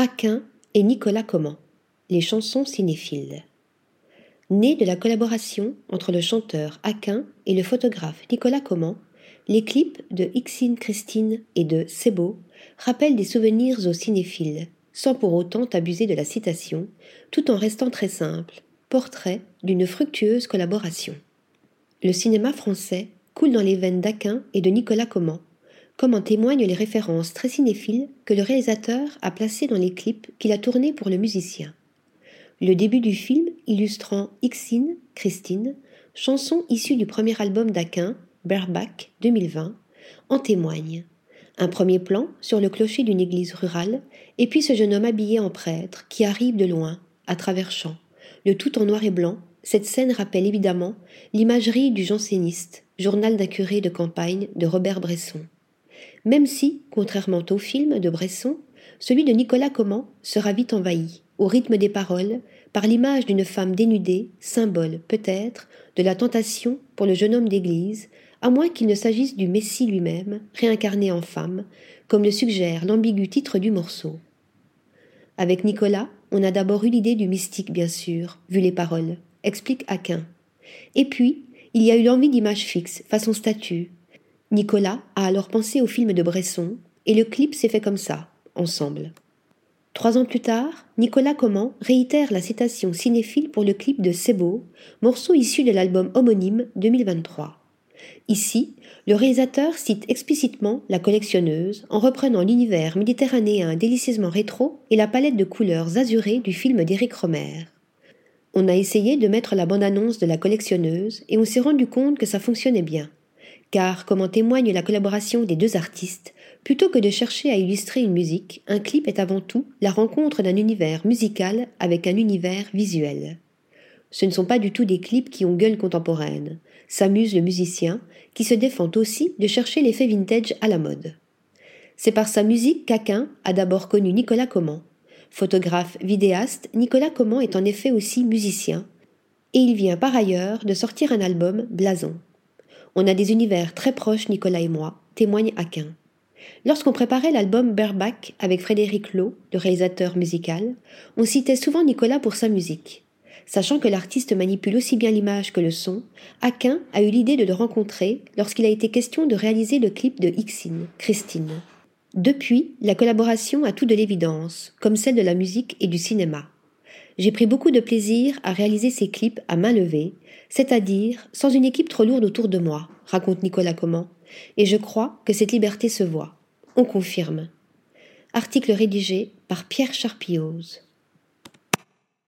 Aquin et Nicolas Comment, les chansons cinéphiles. Né de la collaboration entre le chanteur Aquin et le photographe Nicolas Comment, les clips de Ixine Christine et de Sebo rappellent des souvenirs aux cinéphiles, sans pour autant abuser de la citation, tout en restant très simple, portrait d'une fructueuse collaboration. Le cinéma français coule dans les veines d'Aquin et de Nicolas Comment, comme en témoignent les références très cinéphiles que le réalisateur a placées dans les clips qu'il a tournés pour le musicien. Le début du film illustrant Ixine, Christine, chanson issue du premier album d'Aquin, Bareback 2020, en témoigne. Un premier plan sur le clocher d'une église rurale, et puis ce jeune homme habillé en prêtre qui arrive de loin, à travers champs, le tout en noir et blanc. Cette scène rappelle évidemment l'imagerie du janséniste, journal d'un curé de campagne de Robert Bresson même si, contrairement au film de Bresson, celui de Nicolas Comment sera vite envahi, au rythme des paroles, par l'image d'une femme dénudée, symbole, peut-être, de la tentation pour le jeune homme d'église, à moins qu'il ne s'agisse du Messie lui-même, réincarné en femme, comme le suggère l'ambigu titre du morceau. Avec Nicolas, on a d'abord eu l'idée du mystique, bien sûr, vu les paroles, explique Aquin. Et puis, il y a eu l'envie d'image fixe, façon statue, Nicolas a alors pensé au film de Bresson, et le clip s'est fait comme ça, ensemble. Trois ans plus tard, Nicolas Comment réitère la citation cinéphile pour le clip de C'est beau, morceau issu de l'album homonyme 2023. Ici, le réalisateur cite explicitement la collectionneuse en reprenant l'univers méditerranéen délicieusement rétro et la palette de couleurs azurées du film d'Éric Romer. On a essayé de mettre la bande-annonce de la collectionneuse et on s'est rendu compte que ça fonctionnait bien car, comme en témoigne la collaboration des deux artistes, plutôt que de chercher à illustrer une musique, un clip est avant tout la rencontre d'un univers musical avec un univers visuel. Ce ne sont pas du tout des clips qui ont gueule contemporaine, s'amuse le musicien, qui se défend aussi de chercher l'effet vintage à la mode. C'est par sa musique qu'Aquin a d'abord connu Nicolas Comment. Photographe, vidéaste, Nicolas Comment est en effet aussi musicien, et il vient par ailleurs de sortir un album Blason. On a des univers très proches, Nicolas et moi, témoigne Aquin. Lorsqu'on préparait l'album Bareback avec Frédéric Lowe, le réalisateur musical, on citait souvent Nicolas pour sa musique. Sachant que l'artiste manipule aussi bien l'image que le son, Aquin a eu l'idée de le rencontrer lorsqu'il a été question de réaliser le clip de Ixine, Christine. Depuis, la collaboration a tout de l'évidence, comme celle de la musique et du cinéma. J'ai pris beaucoup de plaisir à réaliser ces clips à main levée, c'est-à-dire sans une équipe trop lourde autour de moi, raconte Nicolas Comment, et je crois que cette liberté se voit. On confirme. Article rédigé par Pierre Charpillose.